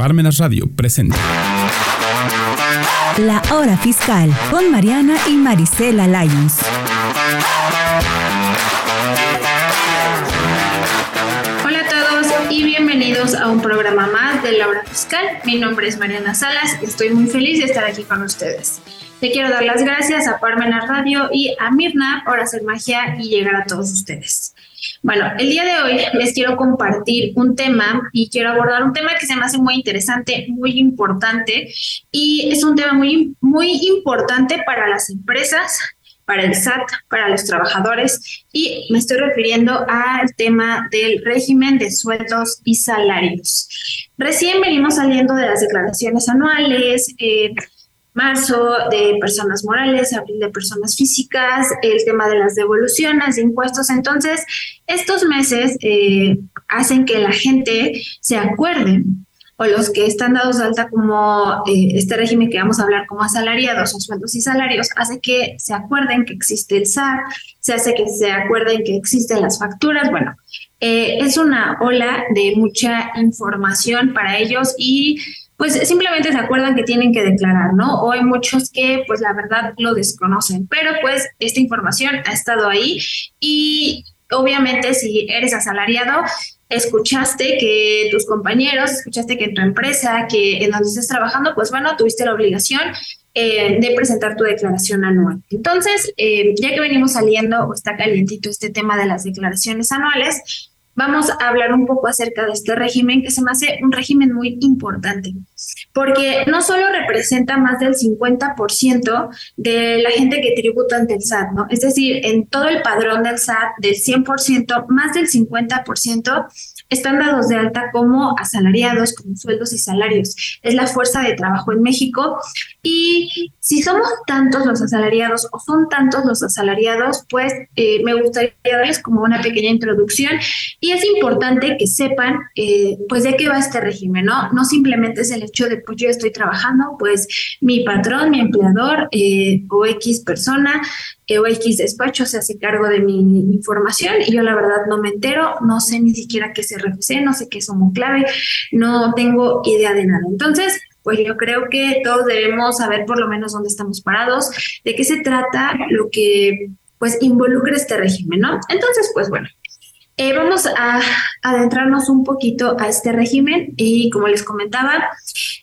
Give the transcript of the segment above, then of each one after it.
Parmenas Radio presenta. La Hora Fiscal con Mariana y Marisela Lyons. Hola a todos y bienvenidos a un programa más de La Hora Fiscal. Mi nombre es Mariana Salas y estoy muy feliz de estar aquí con ustedes. Le quiero dar las gracias a Parmenas Radio y a Mirna por hacer magia y llegar a todos ustedes. Bueno, el día de hoy les quiero compartir un tema y quiero abordar un tema que se me hace muy interesante, muy importante y es un tema muy, muy importante para las empresas, para el SAT, para los trabajadores y me estoy refiriendo al tema del régimen de sueldos y salarios. Recién venimos saliendo de las declaraciones anuales. Eh, marzo de personas morales, abril de personas físicas, el tema de las devoluciones de impuestos. Entonces, estos meses eh, hacen que la gente se acuerde o los que están dados de alta como eh, este régimen que vamos a hablar como asalariados o sueldos y salarios, hace que se acuerden que existe el SAT, se hace que se acuerden que existen las facturas. Bueno, eh, es una ola de mucha información para ellos y pues simplemente se acuerdan que tienen que declarar, ¿no? O hay muchos que pues la verdad lo desconocen, pero pues esta información ha estado ahí y obviamente si eres asalariado, escuchaste que tus compañeros, escuchaste que en tu empresa, que en donde estés trabajando, pues bueno, tuviste la obligación eh, de presentar tu declaración anual. Entonces, eh, ya que venimos saliendo o está calientito este tema de las declaraciones anuales, vamos a hablar un poco acerca de este régimen que se me hace un régimen muy importante, porque no solo representa más del 50% de la gente que tributa ante el SAT, ¿no? Es decir, en todo el padrón del SAT, del 100%, más del 50% están dados de alta como asalariados, como sueldos y salarios. Es la fuerza de trabajo en México. Y si somos tantos los asalariados o son tantos los asalariados, pues eh, me gustaría darles como una pequeña introducción. Y es importante que sepan, eh, pues, de qué va este régimen, ¿no? No simplemente es el hecho de, pues, yo estoy trabajando, pues, mi patrón, mi empleador eh, o X persona o X despacho se hace cargo de mi información y yo la verdad no me entero, no sé ni siquiera qué es RFC, no sé qué es clave, no tengo idea de nada. Entonces, pues yo creo que todos debemos saber por lo menos dónde estamos parados, de qué se trata lo que pues involucra este régimen, ¿no? Entonces, pues bueno, eh, vamos a adentrarnos un poquito a este régimen y como les comentaba,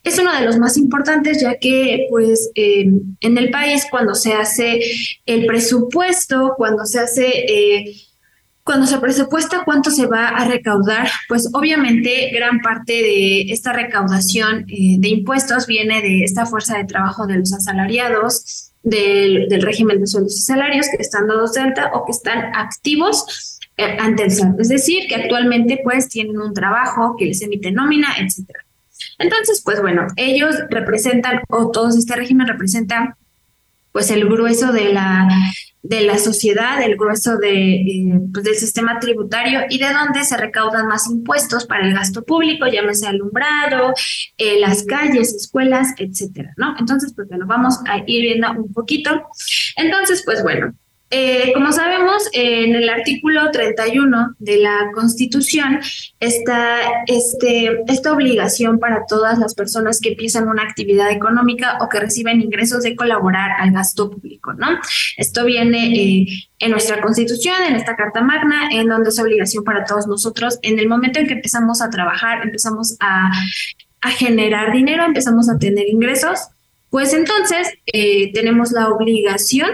es uno de los más importantes ya que pues em, en el país cuando se hace el presupuesto, cuando se hace... Eh, cuando se presupuesta cuánto se va a recaudar, pues obviamente gran parte de esta recaudación eh, de impuestos viene de esta fuerza de trabajo de los asalariados, del, del régimen de sueldos y salarios que están dados de alta o que están activos. eh, ante el. Es decir, que actualmente pues tienen un trabajo que les emite nómina, etcétera. Entonces, pues bueno, ellos representan, o todo este régimen representa pues el grueso de la, de la sociedad, el grueso de, eh, pues, del sistema tributario y de donde se recaudan más impuestos para el gasto público, llámese alumbrado, eh, las calles, escuelas, etcétera, ¿no? Entonces, pues bueno, vamos a ir viendo un poquito. Entonces, pues bueno, eh, como sabemos, en el artículo 31 de la Constitución está este, esta obligación para todas las personas que empiezan una actividad económica o que reciben ingresos de colaborar al gasto público, ¿no? Esto viene eh, en nuestra Constitución, en esta Carta Magna, en donde es obligación para todos nosotros. En el momento en que empezamos a trabajar, empezamos a, generar dinero, empezamos a tener ingresos, pues entonces eh, tenemos la obligación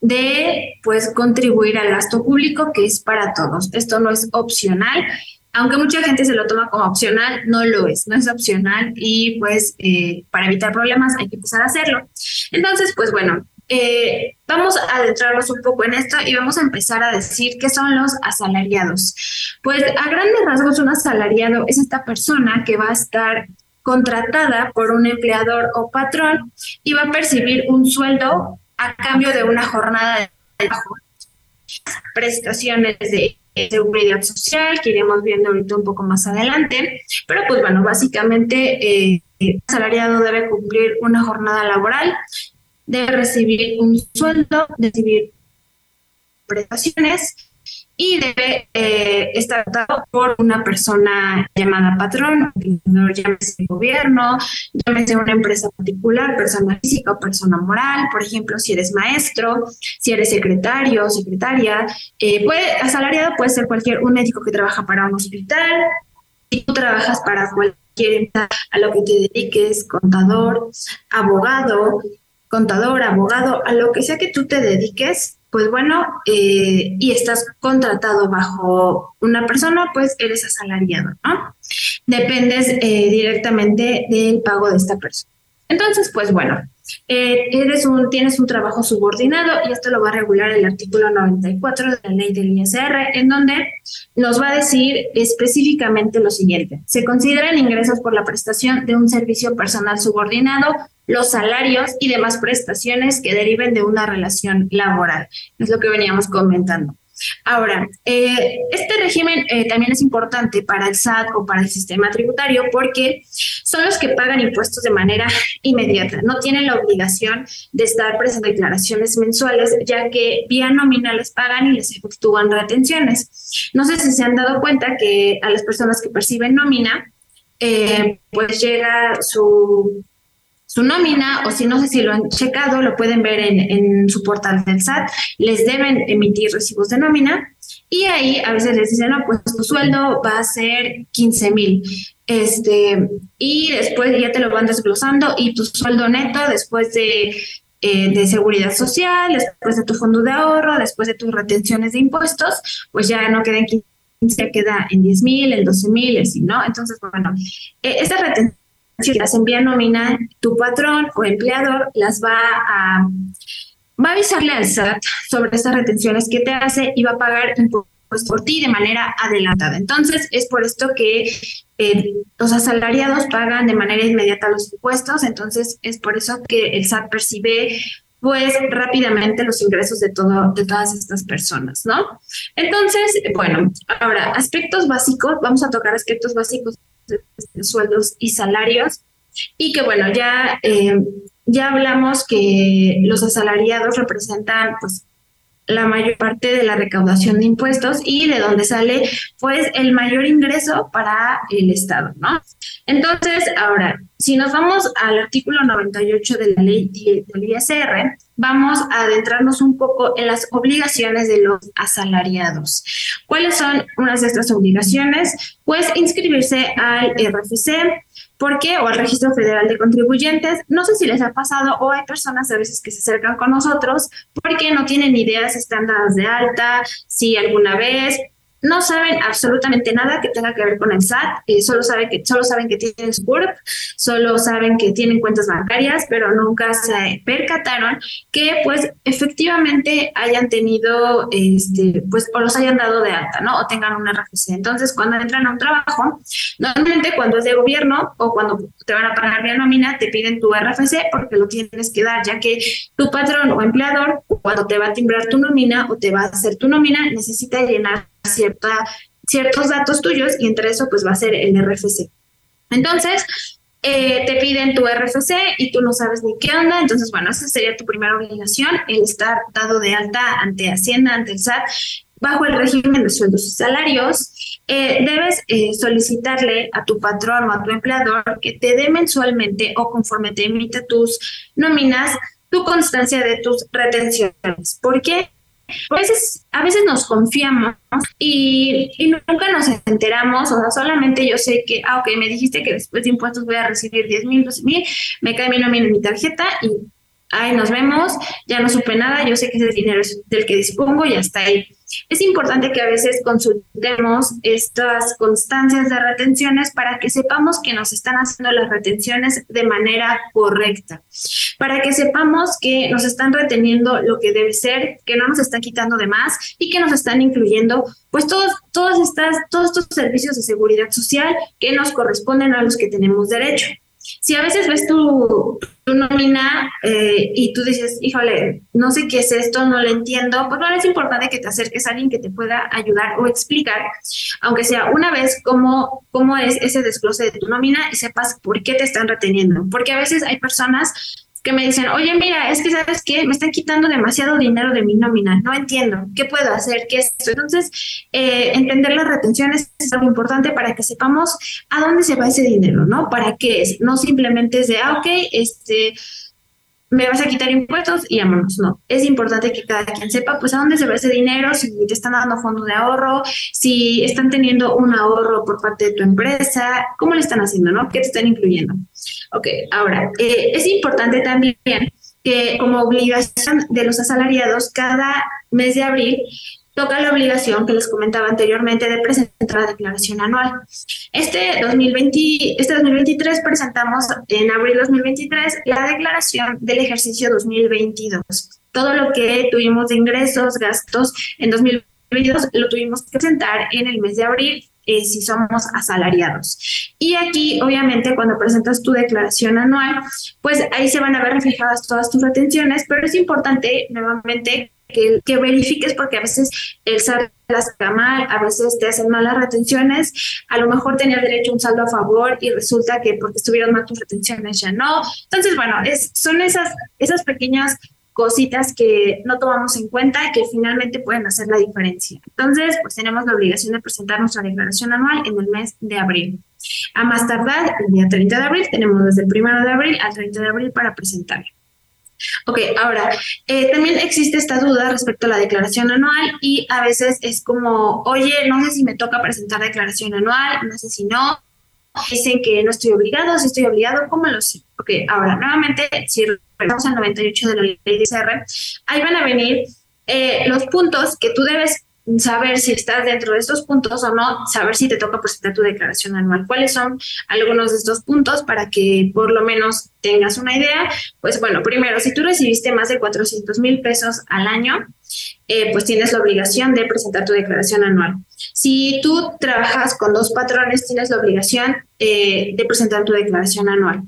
de pues contribuir al gasto público que es para todos. Esto no es opcional, aunque mucha gente se lo toma como opcional, no lo es, no es opcional y pues eh, para evitar problemas hay que empezar a hacerlo. Entonces, pues bueno, eh, vamos a adentrarnos un poco en esto y vamos a empezar a decir qué son los asalariados. Pues a grandes rasgos un asalariado es esta persona que va a estar contratada por un empleador o patrón y va a percibir un sueldo a cambio de una jornada de trabajo, prestaciones de seguridad social, que iremos viendo ahorita un poco más adelante, pero pues bueno, básicamente eh, el asalariado debe cumplir una jornada laboral, debe recibir un sueldo, recibir prestaciones y debe eh, estar dado por una persona llamada patrón, llámese gobierno, llámese una empresa particular, persona física o persona moral, por ejemplo, si eres maestro, si eres secretario o secretaria, eh, puede, asalariado puede ser cualquier, un médico que trabaja para un hospital, si tú trabajas para cualquier empresa a lo que te dediques, contador, abogado, contador, abogado, a lo que sea que tú te dediques, pues bueno, eh, y estás contratado bajo una persona, pues eres asalariado, ¿no? Dependes eh, directamente del pago de esta persona. Entonces, pues bueno, eh, eres un, tienes un trabajo subordinado y esto lo va a regular el artículo 94 de la ley del ISR, en donde nos va a decir específicamente lo siguiente. Se consideran ingresos por la prestación de un servicio personal subordinado los salarios y demás prestaciones que deriven de una relación laboral. Es lo que veníamos comentando. Ahora, eh, este régimen eh, también es importante para el SAT o para el sistema tributario porque son los que pagan impuestos de manera inmediata. No tienen la obligación de estar presentando declaraciones mensuales, ya que vía nominales pagan y les efectúan retenciones. No sé si se han dado cuenta que a las personas que perciben nómina, eh, pues llega su su nómina o si no sé si lo han checado, lo pueden ver en, su portal del SAT, les deben emitir recibos de nómina y ahí a veces les dicen, no, pues tu sueldo va a ser 15 mil. Este, y después ya te lo van desglosando y tu sueldo neto después de, eh, de seguridad social, después de tu fondo de ahorro, después de tus retenciones de impuestos, pues ya no queda en 15, ya queda en 10 mil, en 12 mil, así, ¿no? Entonces, bueno, eh, esta retención si las envía nómina, tu patrón o empleador las va a, va a avisarle al SAT sobre estas retenciones que te hace y va a pagar impuestos por ti de manera adelantada. Entonces, es por esto que eh, los asalariados pagan de manera inmediata los impuestos, entonces es por eso que el SAT percibe pues rápidamente los ingresos de todo de todas estas personas, ¿no? Entonces, bueno, ahora aspectos básicos, vamos a tocar aspectos básicos sueldos y salarios. Y que bueno, ya, eh, ya hablamos que los asalariados representan pues la mayor parte de la recaudación de impuestos y de donde sale pues el mayor ingreso para el Estado, ¿no? Entonces, ahora, si nos vamos al artículo 98 de la ley del ISR, vamos a adentrarnos un poco en las obligaciones de los asalariados. ¿Cuáles son unas de estas obligaciones? Pues inscribirse al RFC, ¿Por qué? O al Registro Federal de Contribuyentes. No sé si les ha pasado o hay personas a veces que se acercan con nosotros porque no tienen ideas están dadas de alta, si alguna vez no saben absolutamente nada que tenga que ver con el SAT, eh, solo, saben que, solo saben que tienen su CURP, solo saben que tienen cuentas bancarias, pero nunca se percataron que pues efectivamente hayan tenido, este, pues o los hayan dado de alta, ¿no? O tengan una RFC. Entonces, cuando entran a un trabajo, normalmente cuando es de gobierno o cuando te van a pagar vía nómina, te piden tu RFC porque lo tienes que dar, ya que tu patrón o empleador, cuando te va a timbrar tu nómina o te va a hacer tu nómina, necesita llenar cierta, ciertos datos tuyos y entre eso pues va a ser el RFC. Entonces, eh, te piden tu RFC y tú no sabes ni qué onda, entonces bueno, esa sería tu primera obligación, el estar dado de alta ante Hacienda, ante el SAT, bajo el régimen de sueldos y salarios. Eh, debes eh, solicitarle a tu patrón o a tu empleador que te dé mensualmente o conforme te emite tus nóminas tu constancia de tus retenciones. ¿Por qué? A veces, a veces nos confiamos y, nunca nos enteramos, o sea, solamente yo sé que, ah, ok, me dijiste que después de impuestos voy a recibir 10 mil, 12 mil, me cae mi nómina en mi tarjeta y ahí nos vemos, ya no supe nada, yo sé que ese dinero es del que dispongo y hasta ahí. Es importante que a veces consultemos estas constancias de retenciones para que sepamos que nos están haciendo las retenciones de manera correcta, para que sepamos que nos están reteniendo lo que debe ser, que no nos están quitando de más y que nos están incluyendo pues todos, todas estas, todos estos servicios de seguridad social que nos corresponden a los que tenemos derecho. Si a veces ves tu, tu nómina eh, y tú dices, híjole, no sé qué es esto, no lo entiendo, pues bueno, es importante que te acerques a alguien que te pueda ayudar o explicar, aunque sea una vez, cómo, cómo es ese desglose de tu nómina y sepas por qué te están reteniendo. Porque a veces hay personas que me dicen, oye, mira, es que sabes qué, me están quitando demasiado dinero de mi nómina, no entiendo, ¿qué puedo hacer? ¿Qué es esto? Entonces, eh, entender las retenciones es algo importante para que sepamos a dónde se va ese dinero, ¿no? ¿Para qué es? No simplemente es de, ah, ok, este me vas a quitar impuestos y vámonos. No, es importante que cada quien sepa pues a dónde se va ese dinero, si te están dando fondo de ahorro, si están teniendo un ahorro por parte de tu empresa, cómo le están haciendo, ¿no? ¿Qué te están incluyendo? Ok, ahora, eh, es importante también que como obligación de los asalariados, cada mes de abril toca la obligación que les comentaba anteriormente de presentar la declaración anual. Este, 2020, este 2023 presentamos en abril 2023 la declaración del ejercicio 2022. Todo lo que tuvimos de ingresos, gastos en 2022 lo tuvimos que presentar en el mes de abril eh, si somos asalariados. Y aquí, obviamente, cuando presentas tu declaración anual, pues ahí se van a ver reflejadas todas tus retenciones, pero es importante nuevamente que, que, verifiques porque a veces el saldo las mal, a veces te hacen malas retenciones, a lo mejor tenías derecho a un saldo a favor y resulta que porque estuvieron mal tus retenciones ya no. Entonces, bueno, es, son esas, esas pequeñas cositas que no tomamos en cuenta y que finalmente pueden hacer la diferencia. Entonces, pues tenemos la obligación de presentar nuestra declaración anual en el mes de abril. A más tardar, el día 30 de abril, tenemos desde el 1 de abril al 30 de abril para presentar. Ok, ahora, eh, también existe esta duda respecto a la declaración anual y a veces es como, oye, no sé si me toca presentar declaración anual, no sé si no, dicen que no estoy obligado, si estoy obligado, ¿cómo lo sé? Ok, ahora, nuevamente, si regresamos al 98 de la ley de ICR, ahí van a venir eh, los puntos que tú debes saber si estás dentro de estos puntos o no, saber si te toca presentar tu declaración anual. ¿Cuáles son algunos de estos puntos para que por lo menos tengas una idea? Pues bueno, primero, si tú recibiste más de 400 mil pesos al año, eh, pues tienes la obligación de presentar tu declaración anual. Si tú trabajas con dos patrones, tienes la obligación eh, de presentar tu declaración anual.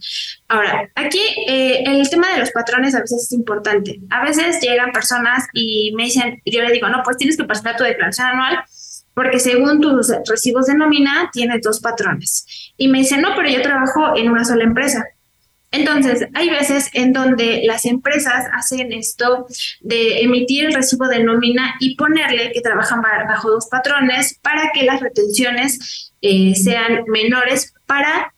Ahora, aquí eh, el tema de los patrones a veces es importante. A veces llegan personas y me dicen, yo le digo, no, pues tienes que presentar tu declaración anual porque según tus recibos de nómina tienes dos patrones. Y me dicen, no, pero yo trabajo en una sola empresa. Entonces, hay veces en donde las empresas hacen esto de emitir el recibo de nómina y ponerle que trabajan bajo dos patrones para que las retenciones eh, sean menores para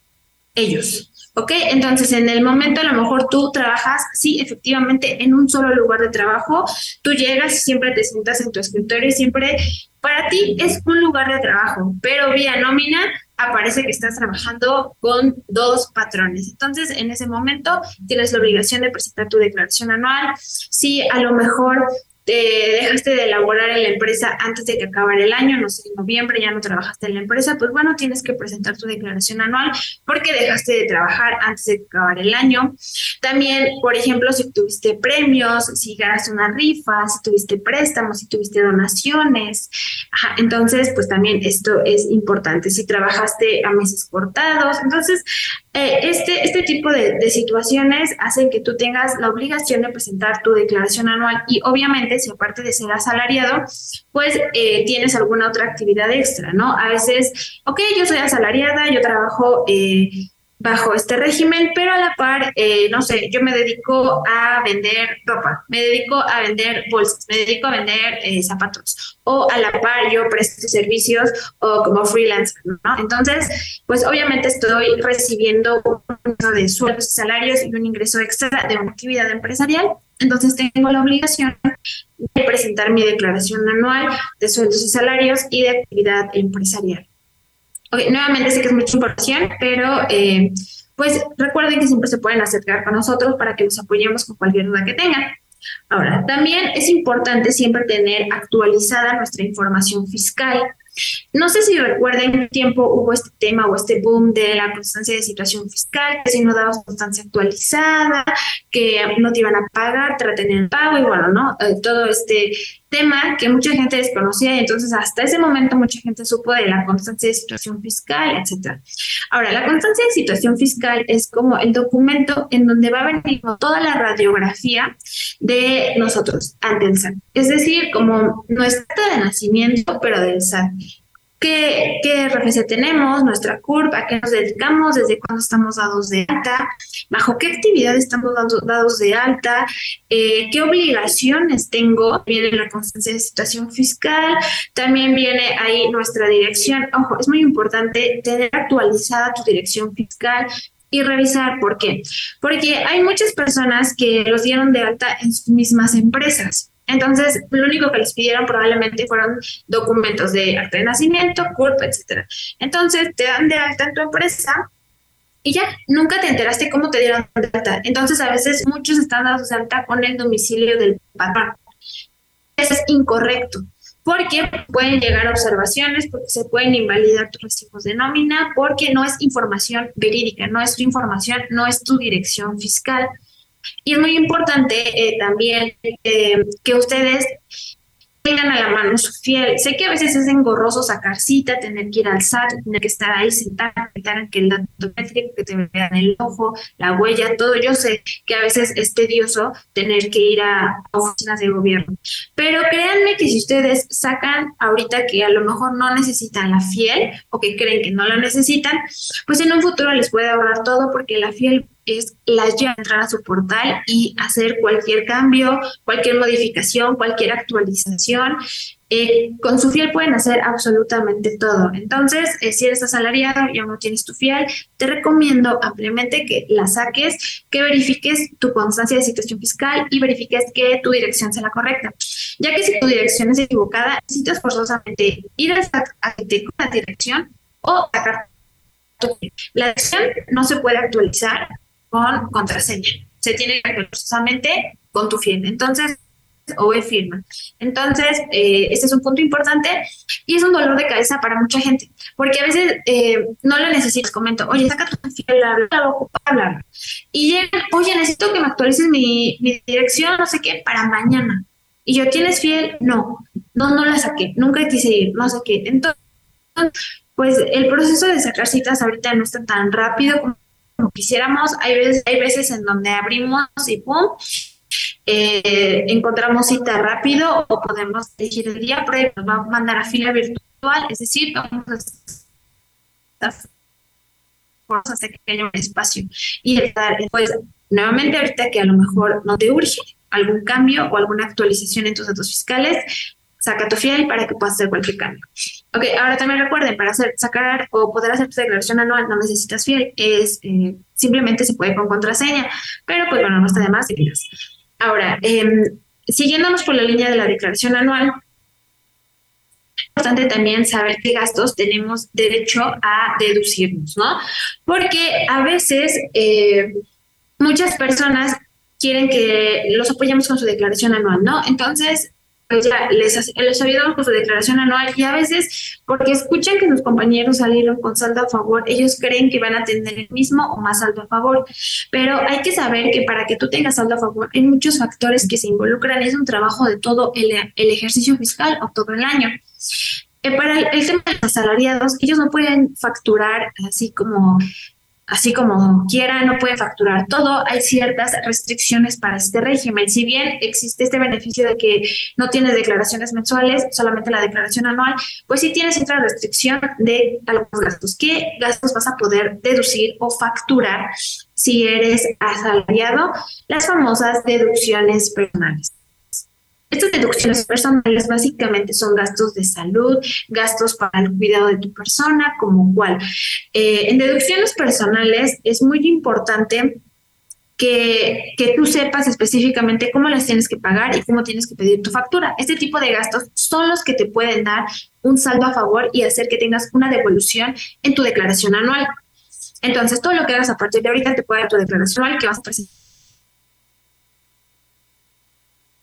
ellos. ¿Ok? Entonces, en el momento a lo mejor tú trabajas, sí, efectivamente, en un solo lugar de trabajo, tú llegas y siempre te sientas en tu escritorio y siempre para ti es un lugar de trabajo, pero vía nómina aparece que estás trabajando con dos patrones. Entonces, en ese momento tienes la obligación de presentar tu declaración anual. Si a lo mejor te dejaste de elaborar en la empresa antes de que acabara el año, no sé, en noviembre ya no trabajaste en la empresa, pues bueno, tienes que presentar tu declaración anual porque dejaste de trabajar antes de que acabara el año. También, por ejemplo, si tuviste premios, si ganaste una rifa, si tuviste préstamos, si tuviste donaciones, entonces, pues también esto es importante. Si trabajaste a meses cortados, entonces, eh, este, este tipo de, de situaciones hacen que tú tengas la obligación de presentar tu declaración anual y obviamente si aparte de ser asalariado, pues eh, tienes alguna otra actividad extra, ¿no? A veces, ok, yo soy asalariada, yo trabajo eh, bajo este régimen, pero a la par, eh, no sé, yo me dedico a vender ropa, me dedico a vender bolsas, me dedico a vender eh, zapatos, o a la par yo presto servicios o como freelancer, ¿no? Entonces, pues obviamente estoy recibiendo un de sueldos y salarios y un ingreso extra de una actividad empresarial, entonces tengo la obligación de presentar mi declaración anual de sueldos y salarios y de actividad empresarial nuevamente sé que es mucha información, pero eh, pues recuerden que siempre se pueden acercar con nosotros para que nos apoyemos con cualquier duda que tengan. Ahora, también es importante siempre tener actualizada nuestra información fiscal. No sé si recuerden qué tiempo hubo este tema o este boom de la constancia de situación fiscal, que si no dabas constancia actualizada, que no te iban a pagar, te retenían el pago y bueno, ¿no? Eh, todo este tema que mucha gente desconocía y entonces hasta ese momento mucha gente supo de la constancia de situación fiscal, etcétera. Ahora, la constancia de situación fiscal es como el documento en donde va a venir toda la radiografía de nosotros ante el SAT. Es decir, como nuestra de nacimiento, pero del SAT. Qué, RFC tenemos, nuestra curva, a qué nos dedicamos, desde cuándo estamos dados de alta, bajo qué actividad estamos dados de alta, eh, qué obligaciones tengo, viene la constancia de situación fiscal, también viene ahí nuestra dirección. Ojo, es muy importante tener actualizada tu dirección fiscal, y revisar por qué. Porque hay muchas personas que los dieron de alta en sus mismas empresas. Entonces, lo único que les pidieron probablemente fueron documentos de acta de nacimiento, CURP, etcétera. Entonces, te dan de alta en tu empresa y ya, nunca te enteraste cómo te dieron de alta. Entonces, a veces muchos están dados de alta con el domicilio del patrón. Eso es incorrecto porque pueden llegar observaciones, porque se pueden invalidar tus recibos de nómina, porque no es información verídica, no es tu información, no es tu dirección fiscal. Y es muy importante eh, también eh, que ustedes tengan a la mano su fiel. Sé que a veces es engorroso sacar cita, tener que ir al SAT, tener que estar ahí sentado, en que el dato métrico, que te vean el ojo, la huella, todo. Yo sé que a veces es tedioso tener que ir a oficinas de gobierno. Pero créanme que si ustedes sacan ahorita que a lo mejor no necesitan la fiel o que creen que no la necesitan, pues en un futuro les puede ahorrar todo porque la fiel es la llave entrar a su portal y hacer cualquier cambio, cualquier modificación, cualquier actualización. Eh, con su fiel pueden hacer absolutamente todo. Entonces, eh, si eres asalariado y aún no tienes tu fiel, te recomiendo ampliamente que la saques, que verifiques tu constancia de situación fiscal y verifiques que tu dirección sea la correcta. Ya que si tu dirección es equivocada, necesitas forzosamente ir a la dirección o sacar tu La dirección no se puede actualizar con contraseña. Se tiene que hacer con tu firma. Entonces, o e firma. Entonces, eh, este es un punto importante y es un dolor de cabeza para mucha gente, porque a veces eh, no lo necesitas. Comento, oye, saca tu fiel, la hablar. Y llegan, oye, necesito que me actualices mi, mi dirección, no sé qué, para mañana. Y yo, ¿tienes fiel? No, no, no la saqué, nunca quise ir, no sé qué. Entonces, pues el proceso de sacar citas ahorita no está tan rápido como quisiéramos. Hay veces, hay veces en donde abrimos y pum, eh, encontramos cita rápido o podemos elegir el día, pero nos va a mandar a fila virtual, es decir, vamos a hasta que haya un espacio y pues, nuevamente ahorita que a lo mejor no te urge algún cambio o alguna actualización en tus datos fiscales, saca tu fiel para que puedas hacer cualquier cambio. Ok, ahora también recuerden, para hacer, sacar o poder hacer tu declaración anual no necesitas fiel, es eh, simplemente se puede con contraseña, pero pues bueno, no está de más. Ahora, eh, siguiéndonos por la línea de la declaración anual, importante también saber qué gastos tenemos derecho a deducirnos, ¿no? Porque a veces eh, muchas personas quieren que los apoyemos con su declaración anual, ¿no? Entonces, pues ya les, ayudamos con su declaración anual. Y a veces porque escuchan que sus compañeros salieron con saldo a favor, ellos creen que van a tener el mismo o más saldo a favor, pero hay que saber que para que tú tengas saldo a favor hay muchos factores que se involucran, es un trabajo de todo el, el ejercicio fiscal o todo el año. Eh, para el, tema de los asalariados, ellos no pueden facturar así como así como quiera, no puede facturar todo. Hay ciertas restricciones para este régimen. Si bien existe este beneficio de que no tienes declaraciones mensuales, solamente la declaración anual, pues sí tienes otra restricción de algunos gastos. ¿Qué gastos vas a poder deducir o facturar si eres asalariado? Las famosas deducciones personales. Estas deducciones personales básicamente son gastos de salud, gastos para el cuidado de tu persona, como cual. Eh, en deducciones personales es muy importante que, que, tú sepas específicamente cómo las tienes que pagar y cómo tienes que pedir tu factura. Este tipo de gastos son los que te pueden dar un saldo a favor y hacer que tengas una devolución en tu declaración anual. Entonces, todo lo que hagas a partir de ahorita te puede dar tu declaración anual que vas a presentar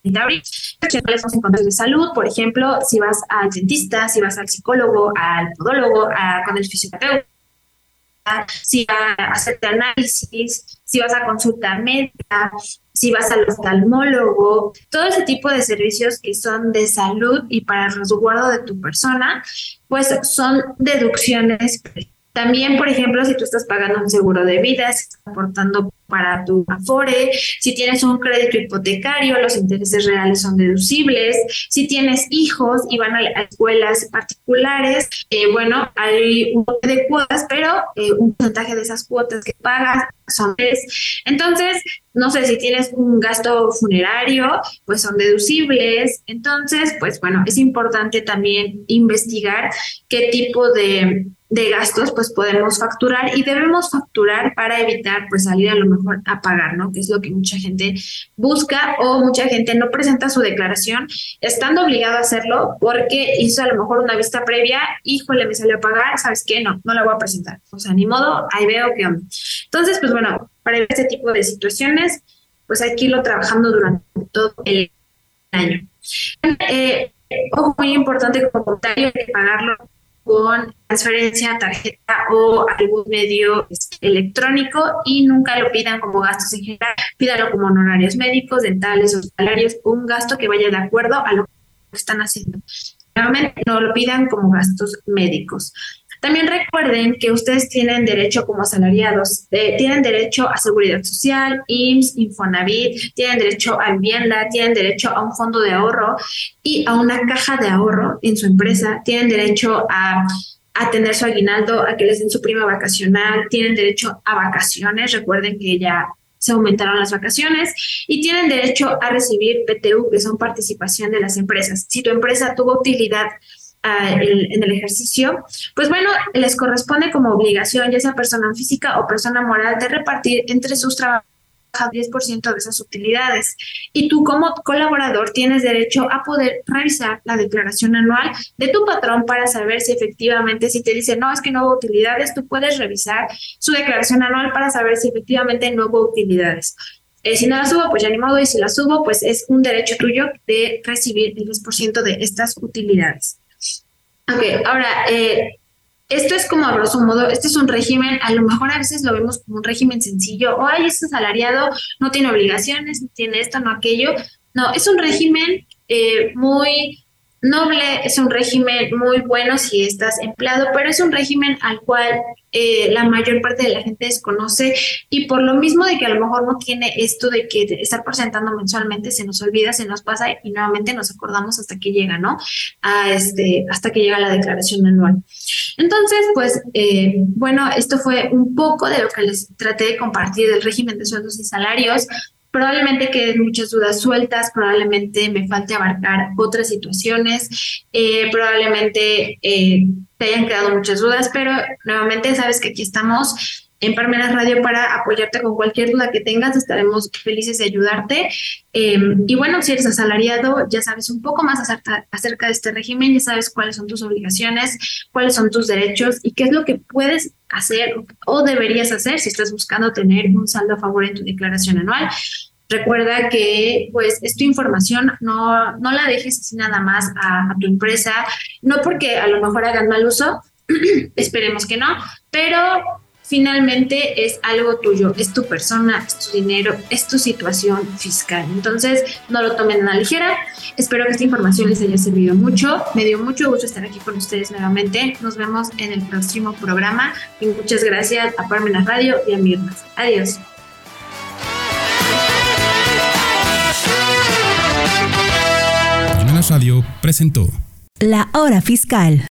son de salud, por ejemplo, si vas al dentista, si vas al psicólogo, al podólogo, a, con el fisioterapeuta, si vas a hacerte análisis, si vas a consulta médica, si vas al oftalmólogo, todo ese tipo de servicios que son de salud y para el resguardo de tu persona, pues son deducciones También, por ejemplo, si tú estás pagando un seguro de vida, si estás aportando para tu Afore, si tienes un crédito hipotecario, los intereses reales son deducibles, si tienes hijos y van a, escuelas particulares, eh, bueno, hay un de cuotas, pero eh, un porcentaje de esas cuotas que pagas son tres. Entonces, no sé si tienes un gasto funerario, pues son deducibles. Entonces, pues bueno, es importante también investigar qué tipo de de gastos, pues podemos facturar y debemos facturar para evitar pues salir a lo mejor a pagar, ¿no? Que es lo que mucha gente busca o mucha gente no presenta su declaración estando obligado a hacerlo porque hizo a lo mejor una vista previa, híjole, me salió a pagar, ¿sabes qué? No, no la voy a presentar. O sea, ni modo, ahí veo que... Entonces, pues bueno, para este tipo de situaciones, pues hay que irlo trabajando durante todo el año. Eh, ojo, muy importante como comentario, hay que pagarlo con transferencia, tarjeta o algún medio este, electrónico y nunca lo pidan como gastos en general, pídalo como honorarios médicos, dentales, hospitalarios, un gasto que vaya de acuerdo a lo que están haciendo. Realmente no lo pidan como gastos médicos. También recuerden que ustedes tienen derecho como asalariados, tienen derecho a seguridad social, IMSS, Infonavit, tienen derecho a vivienda, tienen derecho a un fondo de ahorro y a una caja de ahorro en su empresa, tienen derecho a a tener su aguinaldo, a que les den su prima vacacional, tienen derecho a vacaciones, recuerden que ya se aumentaron las vacaciones y tienen derecho a recibir PTU, que son participación de las empresas. Si tu empresa tuvo utilidad en el ejercicio, pues bueno, les corresponde como obligación, ya sea persona física o persona moral, de repartir entre sus trabajadores 10% de esas utilidades. Y tú como colaborador tienes derecho a poder revisar la declaración anual de tu patrón para saber si efectivamente, si te dice, no, es que no hubo utilidades, tú puedes revisar su declaración anual para saber si efectivamente no hubo utilidades. Eh, si no la subo, pues ya ni modo, y si la subo, pues es un derecho tuyo de recibir el 10% de estas utilidades. Ok, ahora, eh, esto es como a grosso modo, este es un régimen, a lo mejor a veces lo vemos como un régimen sencillo, o ay, este asalariado no tiene obligaciones, no tiene esto, no aquello. No, es un régimen eh, muy noble, es un régimen muy bueno si estás empleado, pero es un régimen al cual eh, la mayor parte de la gente desconoce y por lo mismo de que a lo mejor no tiene esto de que estar presentando mensualmente se nos olvida, se nos pasa y nuevamente nos acordamos hasta que llega, ¿no? A este, hasta que llega la declaración anual. Entonces, pues, eh, bueno, esto fue un poco de lo que les traté de compartir del régimen de sueldos y salarios. Probablemente queden muchas dudas sueltas, probablemente me falte abarcar otras situaciones, eh, probablemente eh, te hayan quedado muchas dudas, pero nuevamente sabes que aquí estamos en Parmenas Radio para apoyarte con cualquier duda que tengas, estaremos felices de ayudarte. Em, y bueno, si eres asalariado, ya sabes un poco más acerca, acerca de este régimen, ya sabes cuáles son tus obligaciones, cuáles son tus derechos y qué es lo que puedes hacer o deberías hacer si estás buscando tener un saldo a favor en tu declaración anual. Recuerda que pues es tu información, no, no la dejes así nada más a, a tu empresa, no porque a lo mejor hagan mal uso, esperemos que no, pero finalmente es algo tuyo, es tu persona, es tu dinero, es tu situación fiscal. Entonces, no lo tomen a la ligera. Espero que esta información les haya servido mucho. Me dio mucho gusto estar aquí con ustedes nuevamente. Nos vemos en el próximo programa y muchas gracias a Parmenas Radio y a Mirna. Adiós. Radio presentó La Hora Fiscal.